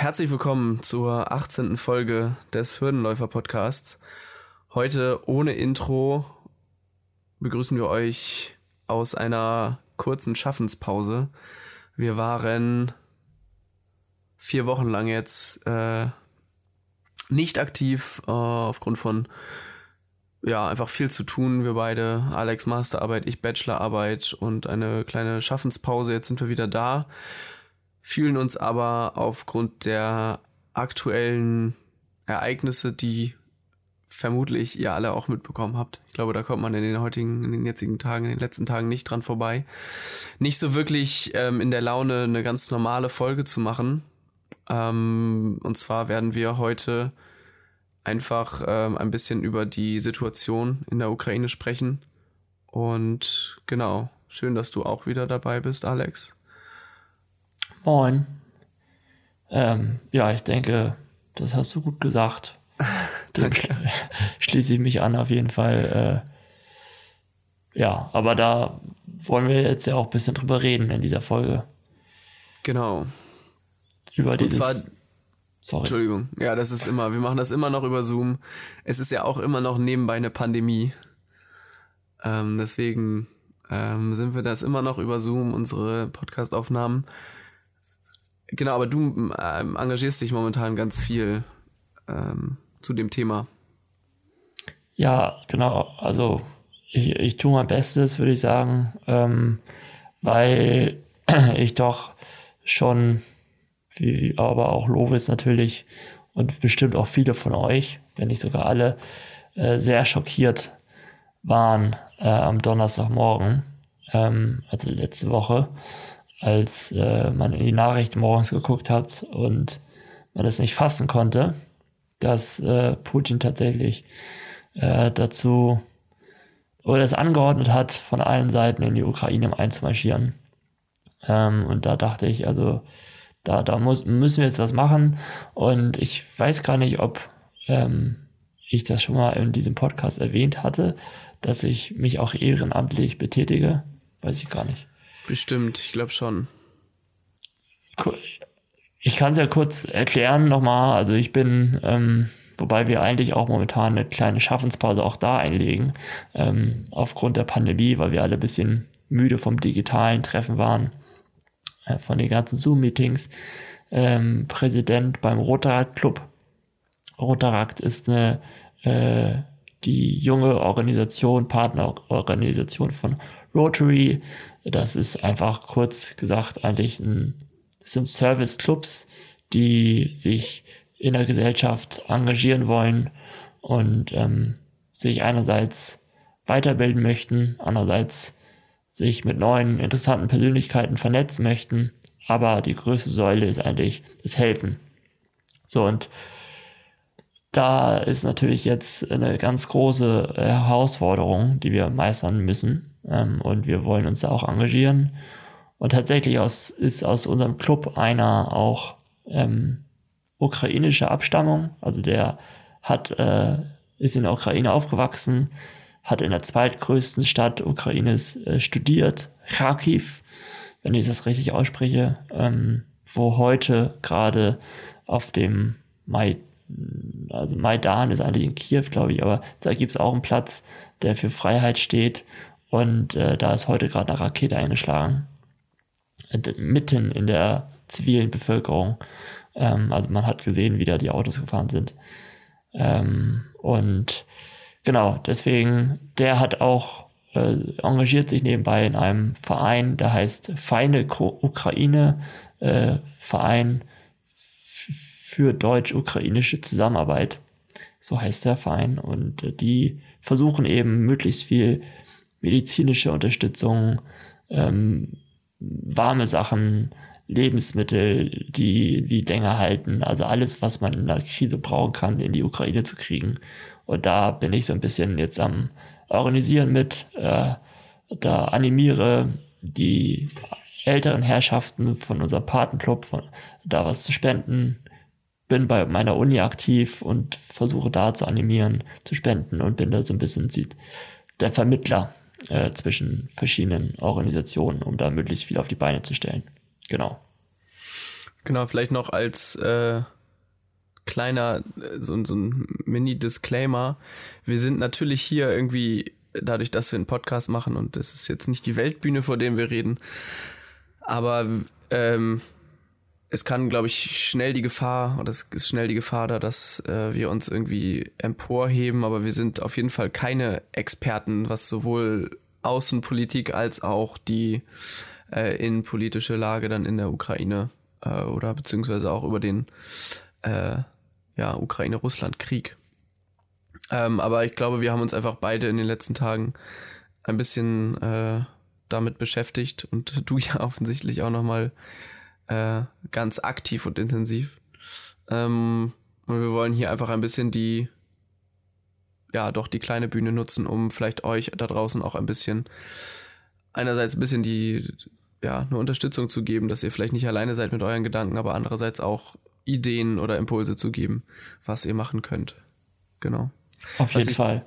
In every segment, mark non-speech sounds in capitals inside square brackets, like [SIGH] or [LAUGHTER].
herzlich willkommen zur 18. Folge des Hürdenläufer-Podcasts. Heute ohne Intro begrüßen wir euch aus einer kurzen Schaffenspause. Wir waren vier Wochen lang jetzt äh, nicht aktiv äh, aufgrund von ja einfach viel zu tun. Wir beide, Alex Masterarbeit, ich Bachelorarbeit und eine kleine Schaffenspause. Jetzt sind wir wieder da, fühlen uns aber aufgrund der aktuellen Ereignisse, die vermutlich ihr alle auch mitbekommen habt. Ich glaube, da kommt man in den heutigen, in den jetzigen Tagen, in den letzten Tagen nicht dran vorbei. Nicht so wirklich ähm, in der Laune, eine ganz normale Folge zu machen. Ähm, und zwar werden wir heute einfach ähm, ein bisschen über die Situation in der Ukraine sprechen. Und genau, schön, dass du auch wieder dabei bist, Alex. Moin. Ähm, ja, ich denke, das hast du gut gesagt. [LAUGHS] Dem [LAUGHS] schließe ich mich an, auf jeden Fall. Äh, ja, aber da wollen wir jetzt ja auch ein bisschen drüber reden in dieser Folge. Genau. Über Und dieses. zwar, sorry. Entschuldigung, ja, das ist immer, wir machen das immer noch über Zoom. Es ist ja auch immer noch nebenbei eine Pandemie. Ähm, deswegen ähm, sind wir das immer noch über Zoom, unsere Podcast-Aufnahmen. Genau, aber du ähm, engagierst dich momentan ganz viel ähm, zu dem Thema. Ja, genau. Also ich, ich tue mein Bestes, würde ich sagen, ähm, weil [CLEARS THROAT] ich doch schon, wie aber auch Lovis natürlich und bestimmt auch viele von euch, wenn nicht sogar alle, äh, sehr schockiert waren äh, am Donnerstagmorgen, ähm, also letzte Woche, als äh, man in die Nachrichten morgens geguckt hat und man es nicht fassen konnte, dass äh, Putin tatsächlich äh, dazu oder es angeordnet hat, von allen Seiten in die Ukraine einzumarschieren. Ähm, und da dachte ich, also da, da muss, müssen wir jetzt was machen. Und ich weiß gar nicht, ob ähm, ich das schon mal in diesem Podcast erwähnt hatte, dass ich mich auch ehrenamtlich betätige. Weiß ich gar nicht. Bestimmt, ich glaube schon. Ich kann es ja kurz erklären nochmal. Also ich bin, ähm, wobei wir eigentlich auch momentan eine kleine Schaffenspause auch da einlegen, ähm, aufgrund der Pandemie, weil wir alle ein bisschen müde vom digitalen Treffen waren, äh, von den ganzen Zoom-Meetings. Ähm, Präsident beim Rotaract Club. Rotaract ist eine äh, die junge Organisation, Partnerorganisation von Rotary. Das ist einfach kurz gesagt eigentlich ein das sind Service-Clubs, die sich in der Gesellschaft engagieren wollen und ähm, sich einerseits weiterbilden möchten, andererseits sich mit neuen interessanten Persönlichkeiten vernetzen möchten. Aber die größte Säule ist eigentlich das Helfen. So und da ist natürlich jetzt eine ganz große Herausforderung, die wir meistern müssen. Ähm, und wir wollen uns da auch engagieren. Und tatsächlich aus, ist aus unserem Club einer auch ähm, ukrainischer Abstammung. Also der hat, äh, ist in der Ukraine aufgewachsen, hat in der zweitgrößten Stadt Ukraines äh, studiert, Kharkiv, wenn ich das richtig ausspreche, ähm, wo heute gerade auf dem Mai, also Maidan ist eigentlich in Kiew, glaube ich, aber da gibt es auch einen Platz, der für Freiheit steht. Und äh, da ist heute gerade eine Rakete eingeschlagen mitten in der zivilen Bevölkerung. Ähm, also man hat gesehen, wie da die Autos gefahren sind. Ähm, und genau, deswegen, der hat auch äh, engagiert sich nebenbei in einem Verein, der heißt Feine Ukraine, äh, Verein für deutsch-ukrainische Zusammenarbeit. So heißt der Verein. Und äh, die versuchen eben möglichst viel medizinische Unterstützung, ähm, warme Sachen, Lebensmittel, die die länger halten, also alles, was man in der Krise brauchen kann, in die Ukraine zu kriegen. Und da bin ich so ein bisschen jetzt am Organisieren mit, äh, da animiere die älteren Herrschaften von unserem Patenclub, von, da was zu spenden, bin bei meiner Uni aktiv und versuche da zu animieren, zu spenden und bin da so ein bisschen der Vermittler äh, zwischen verschiedenen Organisationen, um da möglichst viel auf die Beine zu stellen. Genau. Genau, vielleicht noch als äh, kleiner, äh, so, so ein Mini-Disclaimer. Wir sind natürlich hier irgendwie, dadurch, dass wir einen Podcast machen und das ist jetzt nicht die Weltbühne, vor der wir reden, aber ähm, es kann, glaube ich, schnell die Gefahr, oder es ist schnell die Gefahr da, dass äh, wir uns irgendwie emporheben, aber wir sind auf jeden Fall keine Experten, was sowohl Außenpolitik als auch die äh, innenpolitische Lage dann in der Ukraine äh, oder beziehungsweise auch über den äh, ja, Ukraine-Russland-Krieg. Ähm, aber ich glaube, wir haben uns einfach beide in den letzten Tagen ein bisschen äh, damit beschäftigt und [LAUGHS] du ja offensichtlich auch nochmal äh, ganz aktiv und intensiv. Ähm, und wir wollen hier einfach ein bisschen die, ja, doch die kleine Bühne nutzen, um vielleicht euch da draußen auch ein bisschen, einerseits ein bisschen die, ja, eine Unterstützung zu geben, dass ihr vielleicht nicht alleine seid mit euren Gedanken, aber andererseits auch Ideen oder Impulse zu geben, was ihr machen könnt. Genau. Auf jeden Fall.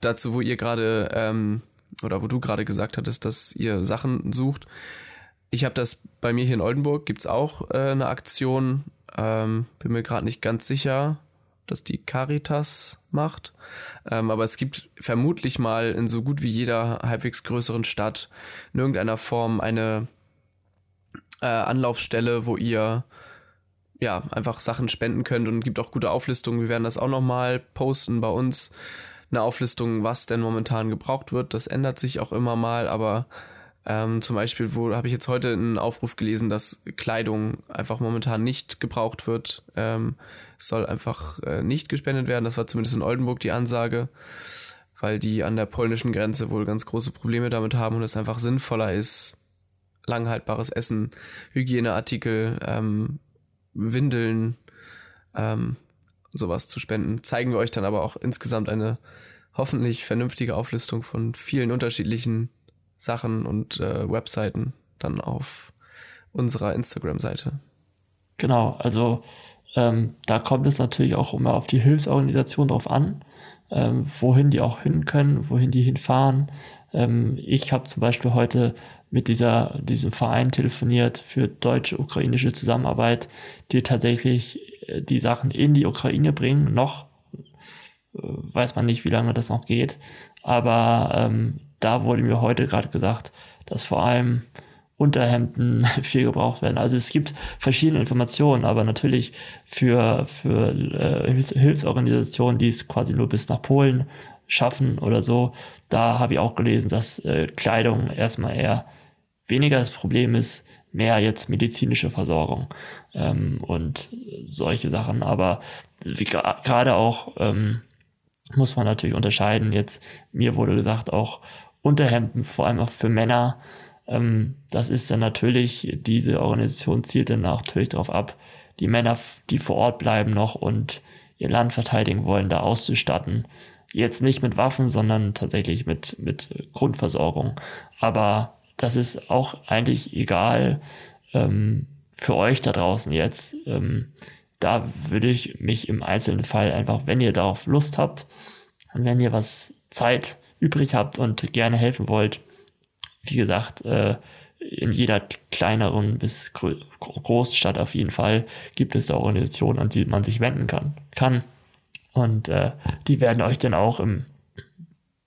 Dazu, wo ihr gerade, ähm, oder wo du gerade gesagt hattest, dass ihr Sachen sucht, ich habe das bei mir hier in Oldenburg, gibt es auch äh, eine Aktion, ähm, bin mir gerade nicht ganz sicher, dass die Caritas macht. Ähm, aber es gibt vermutlich mal in so gut wie jeder halbwegs größeren Stadt in irgendeiner Form eine äh, Anlaufstelle, wo ihr ja einfach Sachen spenden könnt und gibt auch gute Auflistungen. Wir werden das auch nochmal posten bei uns. Eine Auflistung, was denn momentan gebraucht wird. Das ändert sich auch immer mal, aber ähm, zum Beispiel, habe ich jetzt heute einen Aufruf gelesen, dass Kleidung einfach momentan nicht gebraucht wird. Ähm, soll einfach äh, nicht gespendet werden. Das war zumindest in Oldenburg die Ansage, weil die an der polnischen Grenze wohl ganz große Probleme damit haben und es einfach sinnvoller ist, langhaltbares Essen, Hygieneartikel, ähm, Windeln, ähm, sowas zu spenden. Zeigen wir euch dann aber auch insgesamt eine hoffentlich vernünftige Auflistung von vielen unterschiedlichen Sachen und äh, Webseiten dann auf unserer Instagram-Seite. Genau, also ähm, da kommt es natürlich auch immer auf die Hilfsorganisation drauf an, ähm, wohin die auch hin können, wohin die hinfahren. Ähm, ich habe zum Beispiel heute mit dieser, diesem Verein telefoniert für deutsche-ukrainische Zusammenarbeit, die tatsächlich äh, die Sachen in die Ukraine bringen. Noch äh, weiß man nicht, wie lange das noch geht, aber ähm, da wurde mir heute gerade gesagt, dass vor allem Unterhemden [LAUGHS] viel gebraucht werden. Also es gibt verschiedene Informationen, aber natürlich für, für äh, Hilfsorganisationen, die es quasi nur bis nach Polen schaffen oder so, da habe ich auch gelesen, dass äh, Kleidung erstmal eher weniger das Problem ist, mehr jetzt medizinische Versorgung ähm, und solche Sachen. Aber gerade auch ähm, muss man natürlich unterscheiden. Jetzt mir wurde gesagt auch Unterhemden, vor allem auch für Männer. Ähm, das ist dann natürlich, diese Organisation zielt dann natürlich darauf ab, die Männer, die vor Ort bleiben noch und ihr Land verteidigen wollen, da auszustatten. Jetzt nicht mit Waffen, sondern tatsächlich mit, mit Grundversorgung. Aber das ist auch eigentlich egal ähm, für euch da draußen jetzt. Ähm, da würde ich mich im einzelnen Fall einfach, wenn ihr darauf Lust habt und wenn ihr was Zeit übrig habt und gerne helfen wollt, wie gesagt, äh, in jeder kleineren bis großen Stadt auf jeden Fall gibt es da Organisationen, an die man sich wenden kann. kann. Und äh, die werden euch dann auch im,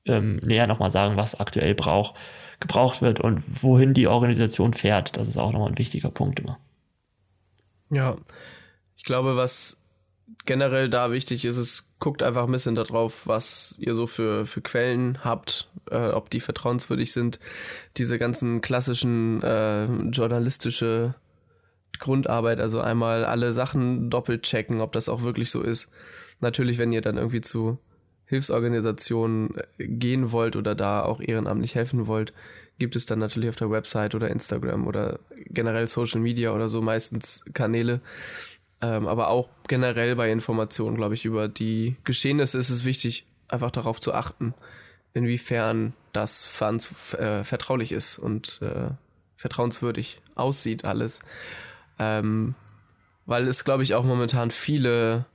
ähm, näher nochmal sagen, was aktuell brauch, gebraucht wird und wohin die Organisation fährt. Das ist auch nochmal ein wichtiger Punkt immer. Ja, ich glaube, was generell da wichtig ist, es guckt einfach ein bisschen darauf, was ihr so für, für Quellen habt, äh, ob die vertrauenswürdig sind. Diese ganzen klassischen äh, journalistische Grundarbeit, also einmal alle Sachen doppelt checken, ob das auch wirklich so ist. Natürlich, wenn ihr dann irgendwie zu Hilfsorganisationen äh, gehen wollt oder da auch ehrenamtlich helfen wollt, gibt es dann natürlich auf der Website oder Instagram oder generell Social Media oder so meistens Kanäle, ähm, aber auch generell bei Informationen, glaube ich, über die Geschehnisse ist es wichtig, einfach darauf zu achten, inwiefern das äh, vertraulich ist und äh, vertrauenswürdig aussieht alles. Ähm, weil es, glaube ich, auch momentan viele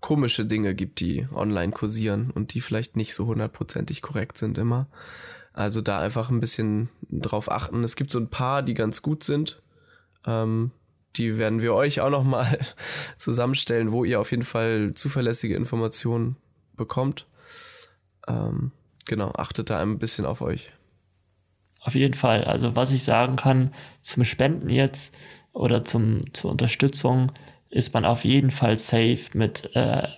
komische Dinge gibt, die online kursieren und die vielleicht nicht so hundertprozentig korrekt sind immer. Also da einfach ein bisschen drauf achten. Es gibt so ein paar, die ganz gut sind. Ähm, die werden wir euch auch nochmal [LAUGHS] zusammenstellen, wo ihr auf jeden Fall zuverlässige Informationen bekommt. Ähm, genau, achtet da ein bisschen auf euch. Auf jeden Fall. Also was ich sagen kann zum Spenden jetzt oder zum, zur Unterstützung ist man auf jeden Fall safe mit äh,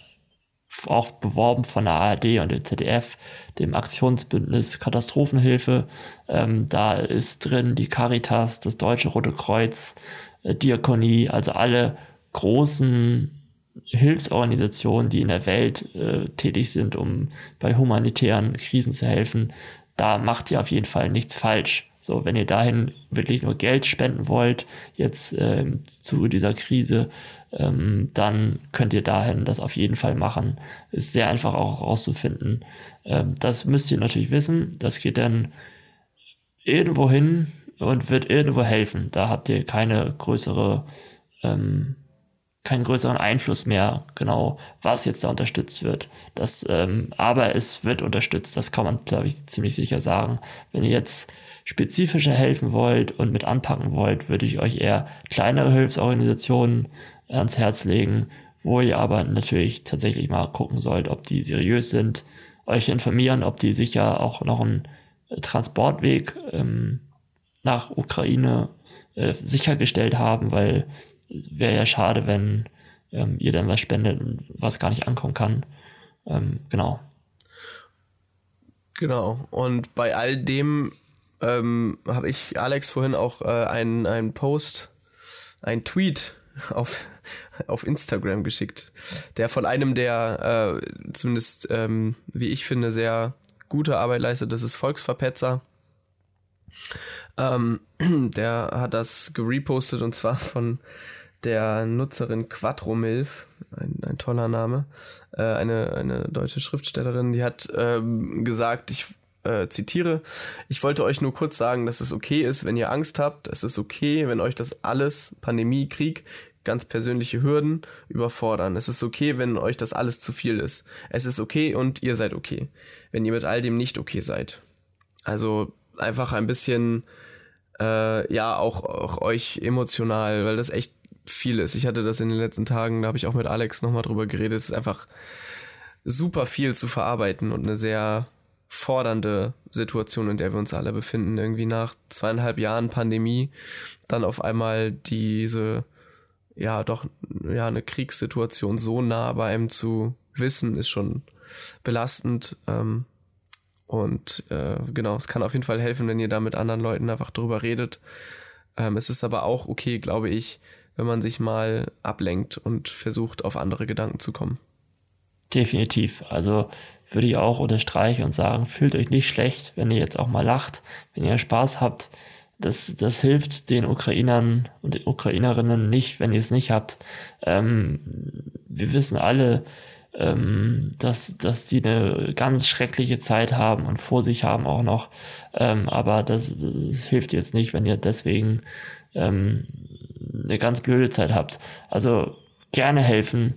auch beworben von der ARD und dem ZDF, dem Aktionsbündnis Katastrophenhilfe. Ähm, da ist drin die Caritas, das Deutsche Rote Kreuz, Diakonie, also alle großen Hilfsorganisationen, die in der Welt äh, tätig sind, um bei humanitären Krisen zu helfen. Da macht ihr auf jeden Fall nichts falsch. So, wenn ihr dahin wirklich nur Geld spenden wollt, jetzt äh, im Zuge dieser Krise, ähm, dann könnt ihr dahin das auf jeden Fall machen. Ist sehr einfach auch rauszufinden. Ähm, das müsst ihr natürlich wissen. Das geht dann irgendwo hin und wird irgendwo helfen. Da habt ihr keine größere ähm, keinen größeren Einfluss mehr, genau, was jetzt da unterstützt wird. Das, ähm, aber es wird unterstützt, das kann man, glaube ich, ziemlich sicher sagen. Wenn ihr jetzt spezifischer helfen wollt und mit anpacken wollt, würde ich euch eher kleinere Hilfsorganisationen ans Herz legen, wo ihr aber natürlich tatsächlich mal gucken sollt, ob die seriös sind, euch informieren, ob die sicher auch noch einen Transportweg ähm, nach Ukraine äh, sichergestellt haben, weil wäre ja schade, wenn ähm, ihr dann was spendet was gar nicht ankommen kann. Ähm, genau. Genau. Und bei all dem ähm, habe ich Alex vorhin auch äh, einen, einen Post, einen Tweet [LAUGHS] auf, auf Instagram geschickt, der von einem der äh, zumindest, ähm, wie ich finde, sehr gute Arbeit leistet. Das ist Volksverpetzer. Ähm, [CLEARS THROAT] der hat das gerepostet und zwar von der Nutzerin Quattromilf, ein, ein toller Name, äh, eine, eine deutsche Schriftstellerin, die hat ähm, gesagt, ich äh, zitiere, ich wollte euch nur kurz sagen, dass es okay ist, wenn ihr Angst habt, es ist okay, wenn euch das alles, Pandemie, Krieg, ganz persönliche Hürden überfordern. Es ist okay, wenn euch das alles zu viel ist. Es ist okay und ihr seid okay, wenn ihr mit all dem nicht okay seid. Also einfach ein bisschen, äh, ja, auch, auch euch emotional, weil das echt viel ist. Ich hatte das in den letzten Tagen, da habe ich auch mit Alex nochmal drüber geredet. Es ist einfach super viel zu verarbeiten und eine sehr fordernde Situation, in der wir uns alle befinden. Irgendwie nach zweieinhalb Jahren Pandemie dann auf einmal diese, ja, doch, ja, eine Kriegssituation so nah bei einem zu wissen, ist schon belastend. Ähm, und äh, genau, es kann auf jeden Fall helfen, wenn ihr da mit anderen Leuten einfach drüber redet. Ähm, es ist aber auch okay, glaube ich, wenn man sich mal ablenkt und versucht, auf andere Gedanken zu kommen. Definitiv. Also würde ich auch unterstreichen und sagen, fühlt euch nicht schlecht, wenn ihr jetzt auch mal lacht, wenn ihr Spaß habt. Das, das hilft den Ukrainern und den Ukrainerinnen nicht, wenn ihr es nicht habt. Ähm, wir wissen alle, ähm, dass, dass die eine ganz schreckliche Zeit haben und vor sich haben auch noch. Ähm, aber das, das hilft jetzt nicht, wenn ihr deswegen ähm, eine ganz blöde Zeit habt. Also gerne helfen,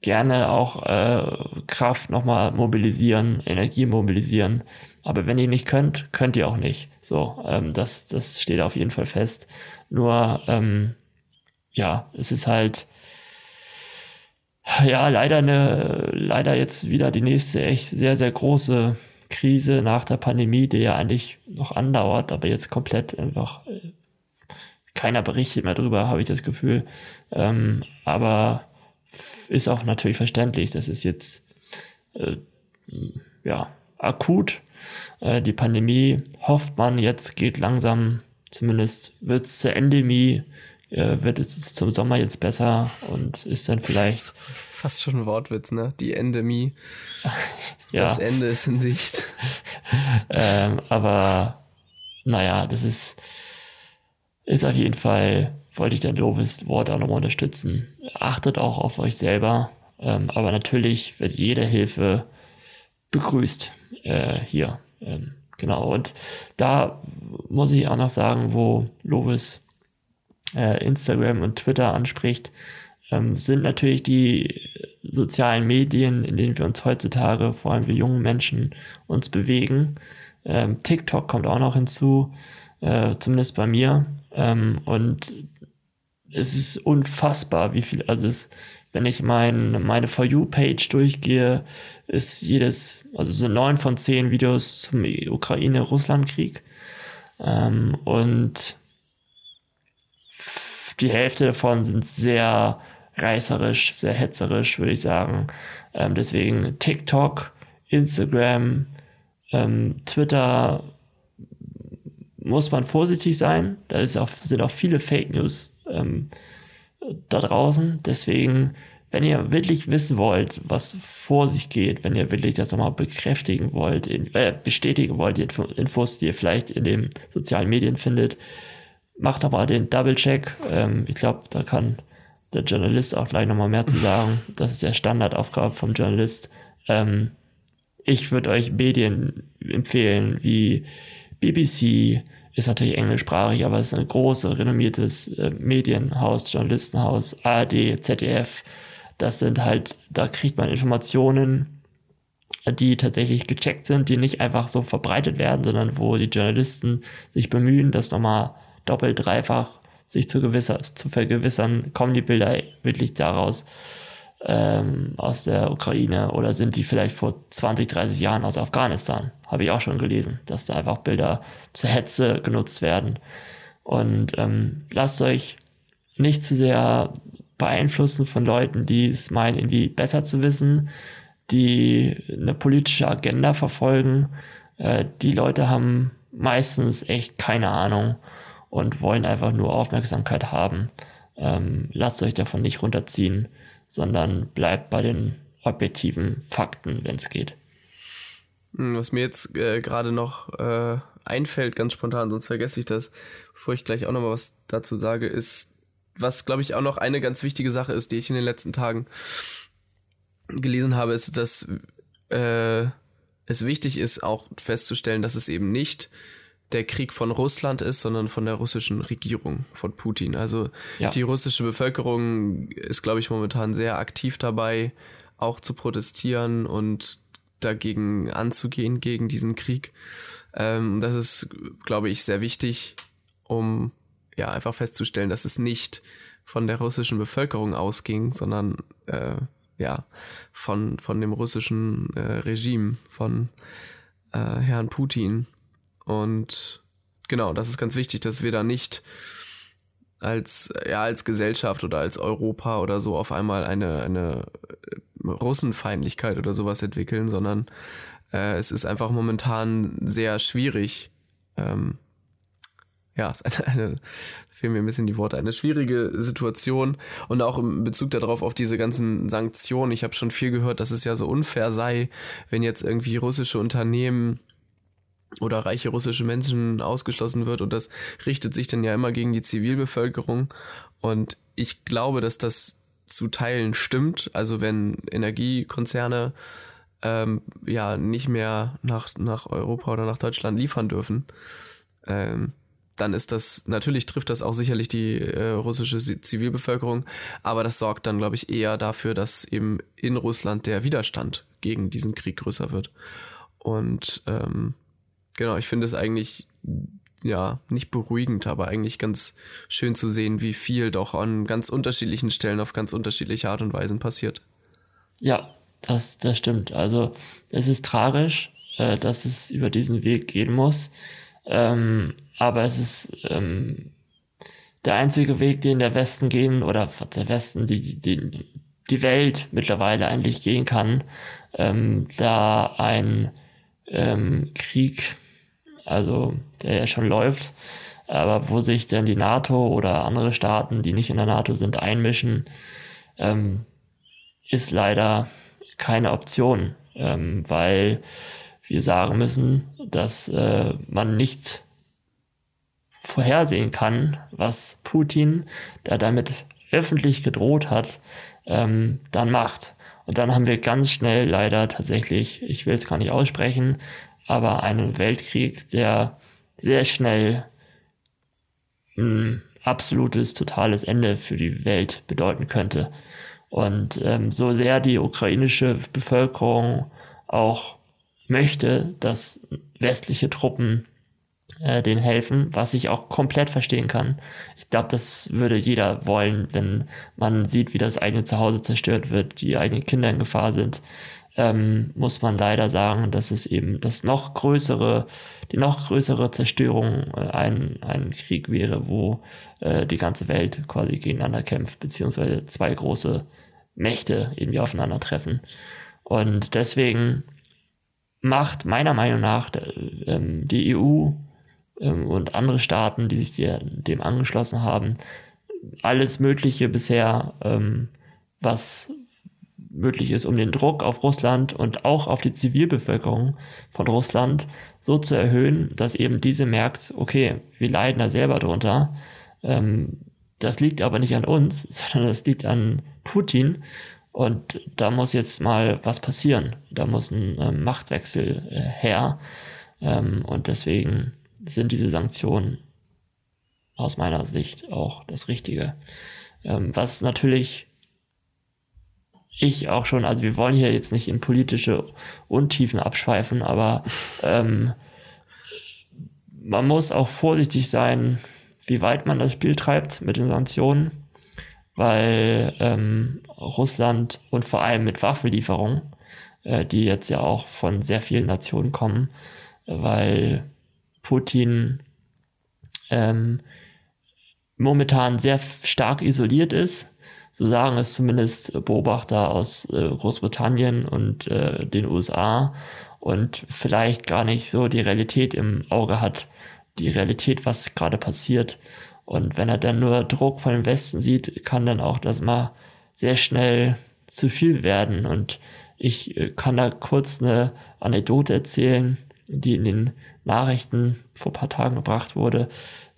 gerne auch äh, Kraft nochmal mobilisieren, Energie mobilisieren. Aber wenn ihr nicht könnt, könnt ihr auch nicht. So, ähm, das, das steht auf jeden Fall fest. Nur, ähm, ja, es ist halt, ja, leider eine, leider jetzt wieder die nächste echt sehr, sehr große Krise nach der Pandemie, die ja eigentlich noch andauert, aber jetzt komplett einfach äh, keiner berichtet mehr drüber, habe ich das Gefühl. Ähm, aber ist auch natürlich verständlich. Das ist jetzt äh, ja akut. Äh, die Pandemie hofft man jetzt geht langsam, zumindest wird es zur Endemie, äh, wird es zum Sommer jetzt besser und ist dann vielleicht fast schon ein Wortwitz, ne? Die Endemie. [LAUGHS] ja. Das Ende ist in Sicht. [LAUGHS] ähm, aber naja, das ist ist auf jeden Fall, wollte ich dein lobes Wort auch nochmal unterstützen. Achtet auch auf euch selber, ähm, aber natürlich wird jede Hilfe begrüßt äh, hier. Ähm, genau, und da muss ich auch noch sagen, wo Lovis äh, Instagram und Twitter anspricht, ähm, sind natürlich die sozialen Medien, in denen wir uns heutzutage, vor allem wir jungen Menschen, uns bewegen. Ähm, TikTok kommt auch noch hinzu, äh, zumindest bei mir. Ähm, und es ist unfassbar, wie viel, also es, wenn ich mein, meine For You-Page durchgehe, ist jedes, also sind neun von zehn Videos zum Ukraine-Russland-Krieg. Ähm, und die Hälfte davon sind sehr reißerisch, sehr hetzerisch, würde ich sagen. Ähm, deswegen TikTok, Instagram, ähm, Twitter muss man vorsichtig sein. Da auch, sind auch viele Fake News ähm, da draußen. Deswegen, wenn ihr wirklich wissen wollt, was vor sich geht, wenn ihr wirklich das nochmal bekräftigen wollt, in, äh, bestätigen wollt, die Infos, die ihr vielleicht in den sozialen Medien findet, macht nochmal den Double-Check. Ähm, ich glaube, da kann der Journalist auch gleich nochmal mehr zu sagen. Das ist ja Standardaufgabe vom Journalist. Ähm, ich würde euch Medien empfehlen wie BBC, ist natürlich englischsprachig, aber es ist ein großes, renommiertes äh, Medienhaus, Journalistenhaus, ARD, ZDF. Das sind halt, da kriegt man Informationen, die tatsächlich gecheckt sind, die nicht einfach so verbreitet werden, sondern wo die Journalisten sich bemühen, das nochmal doppelt, dreifach sich zu, gewisser, zu vergewissern, kommen die Bilder wirklich daraus ähm, aus der Ukraine oder sind die vielleicht vor 20, 30 Jahren aus Afghanistan? Habe ich auch schon gelesen, dass da einfach Bilder zur Hetze genutzt werden. Und ähm, lasst euch nicht zu sehr beeinflussen von Leuten, die es meinen, irgendwie besser zu wissen, die eine politische Agenda verfolgen. Äh, die Leute haben meistens echt keine Ahnung und wollen einfach nur Aufmerksamkeit haben. Ähm, lasst euch davon nicht runterziehen sondern bleibt bei den objektiven Fakten, wenn es geht. Hm, was mir jetzt äh, gerade noch äh, einfällt, ganz spontan, sonst vergesse ich das, bevor ich gleich auch noch mal was dazu sage, ist, was glaube ich auch noch eine ganz wichtige Sache ist, die ich in den letzten Tagen gelesen habe, ist, dass äh, es wichtig ist, auch festzustellen, dass es eben nicht der Krieg von Russland ist, sondern von der russischen Regierung, von Putin. Also ja. die russische Bevölkerung ist, glaube ich, momentan sehr aktiv dabei, auch zu protestieren und dagegen anzugehen, gegen diesen Krieg. Ähm, das ist, glaube ich, sehr wichtig, um ja einfach festzustellen, dass es nicht von der russischen Bevölkerung ausging, sondern äh, ja von von dem russischen äh, Regime, von äh, Herrn Putin. Und genau, das ist ganz wichtig, dass wir da nicht als, ja, als Gesellschaft oder als Europa oder so auf einmal eine, eine äh, Russenfeindlichkeit oder sowas entwickeln, sondern äh, es ist einfach momentan sehr schwierig. Ähm, ja, es ist eine, eine, fehlen mir ein bisschen die Worte, eine schwierige Situation und auch im Bezug darauf auf diese ganzen Sanktionen. Ich habe schon viel gehört, dass es ja so unfair sei, wenn jetzt irgendwie russische Unternehmen oder reiche russische Menschen ausgeschlossen wird und das richtet sich dann ja immer gegen die Zivilbevölkerung und ich glaube, dass das zu Teilen stimmt. Also wenn Energiekonzerne ähm, ja nicht mehr nach, nach Europa oder nach Deutschland liefern dürfen, ähm, dann ist das, natürlich trifft das auch sicherlich die äh, russische Zivilbevölkerung, aber das sorgt dann, glaube ich, eher dafür, dass eben in Russland der Widerstand gegen diesen Krieg größer wird. Und ähm, Genau, ich finde es eigentlich ja, nicht beruhigend, aber eigentlich ganz schön zu sehen, wie viel doch an ganz unterschiedlichen Stellen auf ganz unterschiedliche Art und Weisen passiert. Ja, das, das stimmt. Also es ist tragisch, äh, dass es über diesen Weg gehen muss. Ähm, aber es ist ähm, der einzige Weg, den der Westen gehen oder der Westen, die, die, die Welt mittlerweile eigentlich gehen kann, ähm, da ein ähm, Krieg also der ja schon läuft, aber wo sich dann die NATO oder andere Staaten, die nicht in der NATO sind, einmischen, ähm, ist leider keine Option, ähm, weil wir sagen müssen, dass äh, man nicht vorhersehen kann, was Putin, der damit öffentlich gedroht hat, ähm, dann macht. Und dann haben wir ganz schnell leider tatsächlich, ich will es gar nicht aussprechen, aber einen Weltkrieg, der sehr schnell ein absolutes, totales Ende für die Welt bedeuten könnte. Und ähm, so sehr die ukrainische Bevölkerung auch möchte, dass westliche Truppen äh, denen helfen, was ich auch komplett verstehen kann. Ich glaube, das würde jeder wollen, wenn man sieht, wie das eigene Zuhause zerstört wird, die eigenen Kinder in Gefahr sind. Ähm, muss man leider sagen, dass es eben das noch größere, die noch größere Zerstörung äh, ein, ein Krieg wäre, wo äh, die ganze Welt quasi gegeneinander kämpft, beziehungsweise zwei große Mächte irgendwie aufeinandertreffen. Und deswegen macht meiner Meinung nach ähm, die EU ähm, und andere Staaten, die sich der, dem angeschlossen haben, alles Mögliche bisher, ähm, was möglich ist, um den Druck auf Russland und auch auf die Zivilbevölkerung von Russland so zu erhöhen, dass eben diese merkt, okay, wir leiden da selber drunter. Ähm, das liegt aber nicht an uns, [LAUGHS] sondern das liegt an Putin. Und da muss jetzt mal was passieren. Da muss ein ähm, Machtwechsel äh, her. Ähm, und deswegen sind diese Sanktionen aus meiner Sicht auch das Richtige. Ähm, was natürlich ich auch schon, also wir wollen hier jetzt nicht in politische Untiefen abschweifen, aber ähm, man muss auch vorsichtig sein, wie weit man das Spiel treibt mit den Sanktionen, weil ähm, Russland und vor allem mit Waffenlieferungen, äh, die jetzt ja auch von sehr vielen Nationen kommen, weil Putin ähm, momentan sehr stark isoliert ist. So sagen es zumindest Beobachter aus äh, Großbritannien und äh, den USA und vielleicht gar nicht so die Realität im Auge hat, die Realität, was gerade passiert. Und wenn er dann nur Druck von dem Westen sieht, kann dann auch das mal sehr schnell zu viel werden. Und ich äh, kann da kurz eine Anekdote erzählen, die in den Nachrichten vor paar Tagen gebracht wurde,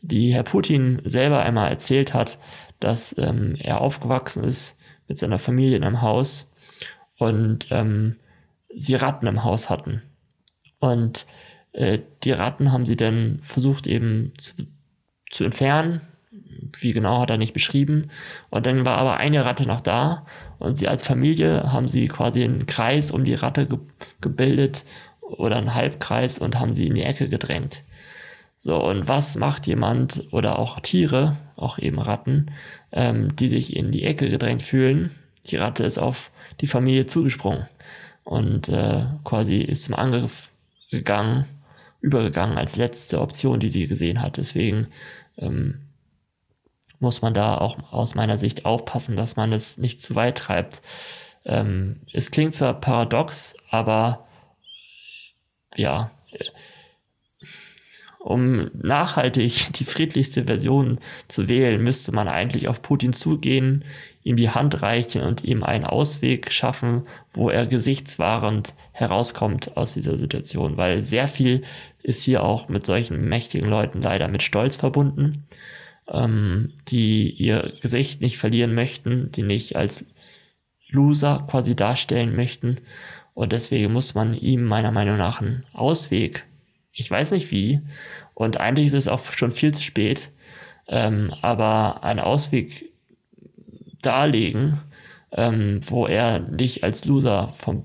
die Herr Putin selber einmal erzählt hat, dass ähm, er aufgewachsen ist mit seiner Familie in einem Haus und ähm, sie Ratten im Haus hatten. Und äh, die Ratten haben sie dann versucht eben zu, zu entfernen. Wie genau hat er nicht beschrieben. Und dann war aber eine Ratte noch da und sie als Familie haben sie quasi einen Kreis um die Ratte ge gebildet oder einen Halbkreis und haben sie in die Ecke gedrängt. So, und was macht jemand oder auch Tiere, auch eben Ratten, ähm, die sich in die Ecke gedrängt fühlen? Die Ratte ist auf die Familie zugesprungen und äh, quasi ist zum Angriff gegangen, übergegangen als letzte Option, die sie gesehen hat. Deswegen ähm, muss man da auch aus meiner Sicht aufpassen, dass man es nicht zu weit treibt. Ähm, es klingt zwar paradox, aber ja, um nachhaltig [LAUGHS] die friedlichste Version zu wählen, müsste man eigentlich auf Putin zugehen, ihm die Hand reichen und ihm einen Ausweg schaffen, wo er gesichtswahrend herauskommt aus dieser Situation, weil sehr viel ist hier auch mit solchen mächtigen Leuten leider mit Stolz verbunden, ähm, die ihr Gesicht nicht verlieren möchten, die nicht als Loser quasi darstellen möchten. Und deswegen muss man ihm meiner Meinung nach einen Ausweg, ich weiß nicht wie, und eigentlich ist es auch schon viel zu spät, ähm, aber einen Ausweg darlegen, ähm, wo er nicht als Loser vom,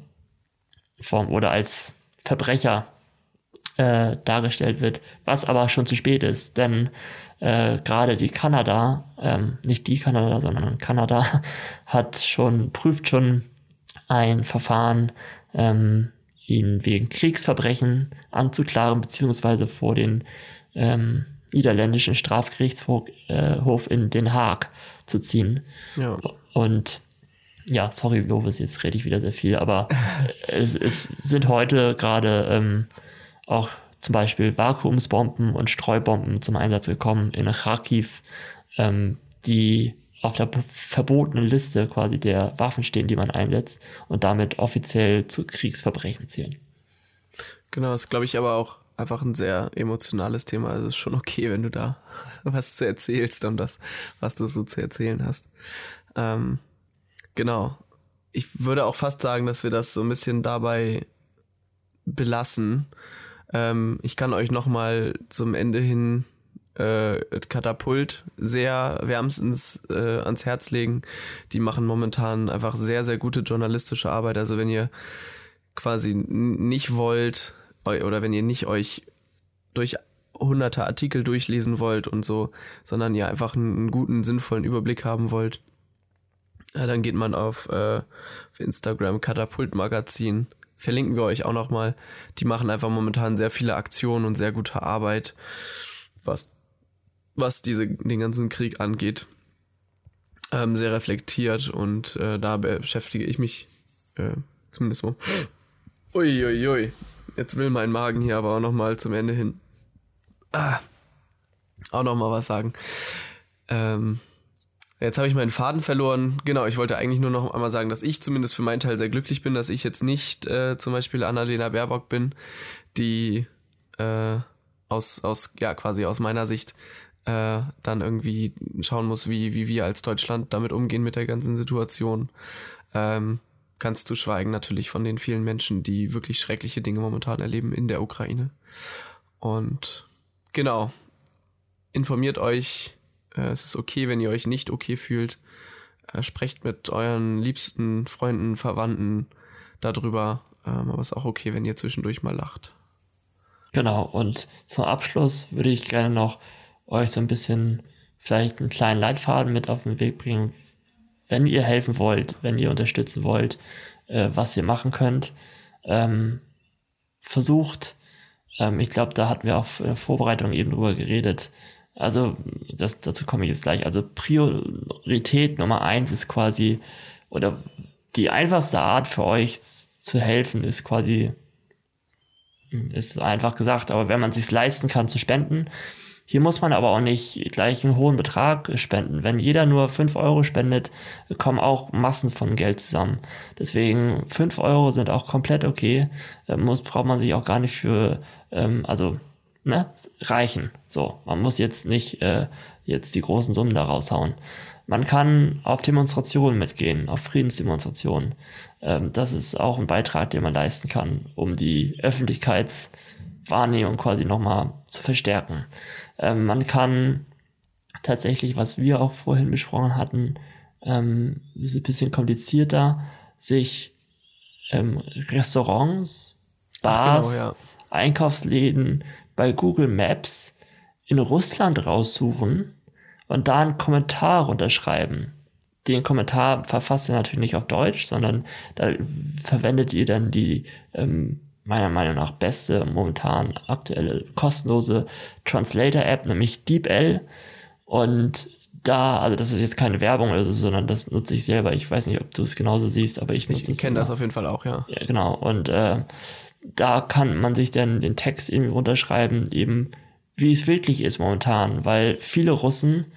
vom oder als Verbrecher äh, dargestellt wird, was aber schon zu spät ist, denn äh, gerade die Kanada, ähm, nicht die Kanada, sondern Kanada [LAUGHS] hat schon, prüft schon ein Verfahren, ähm, ihn wegen Kriegsverbrechen anzuklagen, beziehungsweise vor den ähm, niederländischen Strafgerichtshof äh, in Den Haag zu ziehen. Ja. Und ja, sorry, Lovis, jetzt rede ich wieder sehr viel, aber [LAUGHS] es, es sind heute gerade ähm, auch zum Beispiel Vakuumsbomben und Streubomben zum Einsatz gekommen in Kharkiv, ähm, die auf der verbotenen Liste quasi der Waffen stehen, die man einsetzt und damit offiziell zu Kriegsverbrechen zählen. Genau, ist glaube ich aber auch einfach ein sehr emotionales Thema. Also es ist schon okay, wenn du da [LAUGHS] was zu erzählst und das, was du so zu erzählen hast. Ähm, genau. Ich würde auch fast sagen, dass wir das so ein bisschen dabei belassen. Ähm, ich kann euch noch mal zum Ende hin äh, Katapult sehr wärmstens äh, ans Herz legen. Die machen momentan einfach sehr, sehr gute journalistische Arbeit. Also wenn ihr quasi nicht wollt oder wenn ihr nicht euch durch hunderte Artikel durchlesen wollt und so, sondern ihr einfach einen, guten, sinnvollen Überblick haben wollt, ja, dann geht man auf, äh, auf Instagram Katapult Magazin. Verlinken wir euch auch nochmal. Die machen einfach momentan sehr viele Aktionen und sehr gute Arbeit, was, was diese, den ganzen Krieg angeht. Ähm, sehr reflektiert und äh, da beschäftige ich mich äh, zumindest mal. Uiuiui. Ui. Jetzt will mein Magen hier aber auch nochmal zum Ende hin. Ah, auch nochmal was sagen. Ähm, Jetzt habe ich meinen Faden verloren. Genau, ich wollte eigentlich nur noch einmal sagen, dass ich zumindest für meinen Teil sehr glücklich bin, dass ich jetzt nicht äh, zum Beispiel Annalena Baerbock bin, die äh, aus, aus, ja, quasi aus meiner Sicht äh, dann irgendwie schauen muss, wie, wie wir als Deutschland damit umgehen mit der ganzen Situation. Ähm, kannst du schweigen natürlich von den vielen Menschen, die wirklich schreckliche Dinge momentan erleben in der Ukraine. Und genau, informiert euch äh, es ist okay, wenn ihr euch nicht okay fühlt. Äh, sprecht mit euren liebsten Freunden, Verwandten darüber. Ähm, aber es ist auch okay, wenn ihr zwischendurch mal lacht. Genau, und zum Abschluss würde ich gerne noch euch so ein bisschen vielleicht einen kleinen Leitfaden mit auf den Weg bringen, wenn ihr helfen wollt, wenn ihr unterstützen wollt, äh, was ihr machen könnt. Ähm, versucht, ähm, ich glaube, da hatten wir auch in der Vorbereitung eben drüber geredet, also das, dazu komme ich jetzt gleich. Also Priorität Nummer eins ist quasi, oder die einfachste Art für euch zu helfen ist quasi, ist einfach gesagt, aber wenn man sich leisten kann zu spenden, hier muss man aber auch nicht gleich einen hohen Betrag spenden. Wenn jeder nur fünf Euro spendet, kommen auch Massen von Geld zusammen. Deswegen fünf Euro sind auch komplett okay. Muss, braucht man sich auch gar nicht für, ähm, also ne, reichen. So, man muss jetzt nicht äh, jetzt die großen Summen da raushauen. Man kann auf Demonstrationen mitgehen, auf Friedensdemonstrationen. Ähm, das ist auch ein Beitrag, den man leisten kann, um die Öffentlichkeitswahrnehmung quasi nochmal zu verstärken. Ähm, man kann tatsächlich, was wir auch vorhin besprochen hatten, ähm, ist ein bisschen komplizierter, sich ähm, Restaurants, Bars, genau, ja. Einkaufsläden, bei Google Maps in Russland raussuchen und da einen Kommentar unterschreiben. Den Kommentar verfasst ihr natürlich nicht auf Deutsch, sondern da verwendet ihr dann die ähm, meiner Meinung nach beste, momentan aktuelle, kostenlose Translator-App, nämlich DeepL. Und da, also das ist jetzt keine Werbung oder so, sondern das nutze ich selber. Ich weiß nicht, ob du es genauso siehst, aber ich nutze ich es. Ich kenne das auf jeden Fall auch, ja. Ja, genau. Und äh, da kann man sich dann den Text irgendwie runterschreiben, eben wie es wirklich ist momentan, weil viele Russen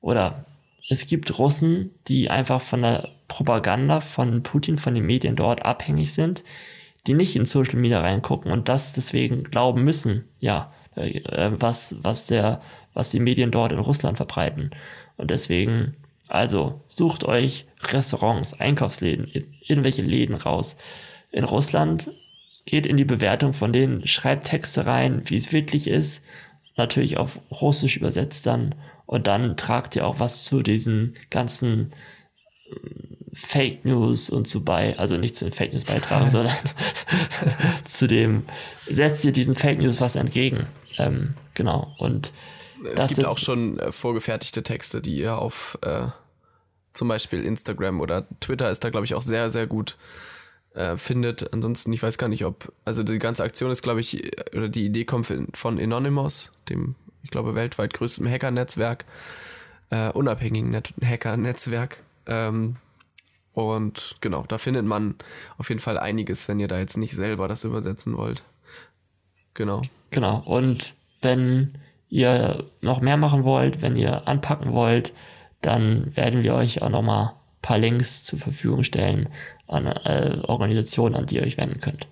oder es gibt Russen, die einfach von der Propaganda von Putin, von den Medien dort abhängig sind, die nicht in Social Media reingucken und das deswegen glauben müssen, ja, äh, was, was der, was die Medien dort in Russland verbreiten. Und deswegen, also, sucht euch Restaurants, Einkaufsläden, irgendwelche Läden raus. In Russland geht in die Bewertung von denen, schreibt Texte rein, wie es wirklich ist, natürlich auf Russisch übersetzt dann und dann tragt ihr auch was zu diesen ganzen äh, Fake News und zu bei, also nicht zu den Fake News beitragen, [LAUGHS] sondern [LAUGHS] zu dem, setzt ihr diesen Fake News was entgegen. Ähm, genau. Und es gibt auch schon äh, vorgefertigte Texte, die ihr auf äh, zum Beispiel Instagram oder Twitter ist da, glaube ich, auch sehr, sehr gut äh, findet. Ansonsten, ich weiß gar nicht, ob, also die ganze Aktion ist, glaube ich, oder die Idee kommt von Anonymous, dem, ich glaube, weltweit größten Hacker-Netzwerk, äh, unabhängigen Hacker-Netzwerk. Ähm, und genau, da findet man auf jeden Fall einiges, wenn ihr da jetzt nicht selber das übersetzen wollt. Genau. Genau. Und wenn ihr noch mehr machen wollt, wenn ihr anpacken wollt, dann werden wir euch auch nochmal ein paar Links zur Verfügung stellen an äh, Organisationen, an die ihr euch wenden könnt.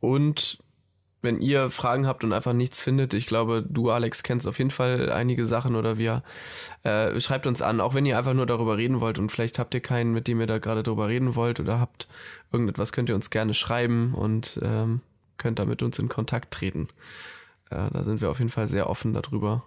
Und wenn ihr Fragen habt und einfach nichts findet, ich glaube, du, Alex, kennst auf jeden Fall einige Sachen oder wir, äh, schreibt uns an, auch wenn ihr einfach nur darüber reden wollt und vielleicht habt ihr keinen, mit dem ihr da gerade drüber reden wollt oder habt irgendetwas, könnt ihr uns gerne schreiben und ähm, könnt da mit uns in Kontakt treten. Äh, da sind wir auf jeden Fall sehr offen darüber.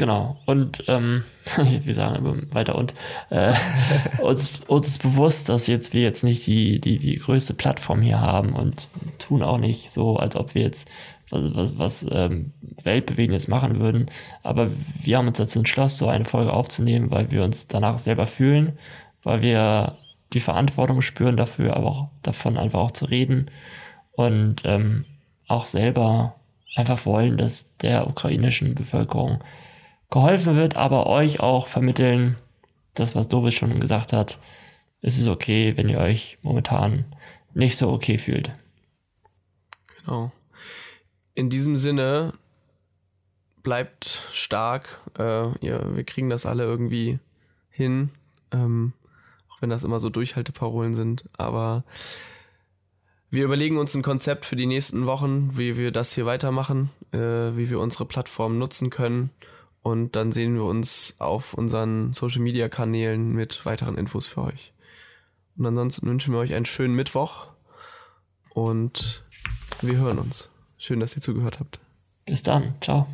Genau. Und ähm, [LAUGHS] wir sagen immer weiter und äh, [LAUGHS] uns, uns ist bewusst, dass jetzt wir jetzt nicht die, die, die größte Plattform hier haben und tun auch nicht so, als ob wir jetzt was, was, was ähm, Weltbewegendes machen würden. Aber wir haben uns dazu entschlossen, so eine Folge aufzunehmen, weil wir uns danach selber fühlen, weil wir die Verantwortung spüren dafür, aber auch davon einfach auch zu reden und ähm, auch selber einfach wollen, dass der ukrainischen Bevölkerung geholfen wird, aber euch auch vermitteln, das, was Doris schon gesagt hat, es ist okay, wenn ihr euch momentan nicht so okay fühlt. Genau. In diesem Sinne, bleibt stark. Äh, ja, wir kriegen das alle irgendwie hin. Ähm, auch wenn das immer so Durchhalteparolen sind. Aber wir überlegen uns ein Konzept für die nächsten Wochen, wie wir das hier weitermachen, äh, wie wir unsere Plattform nutzen können. Und dann sehen wir uns auf unseren Social Media Kanälen mit weiteren Infos für euch. Und ansonsten wünschen wir euch einen schönen Mittwoch und wir hören uns. Schön, dass ihr zugehört habt. Bis dann. Ciao.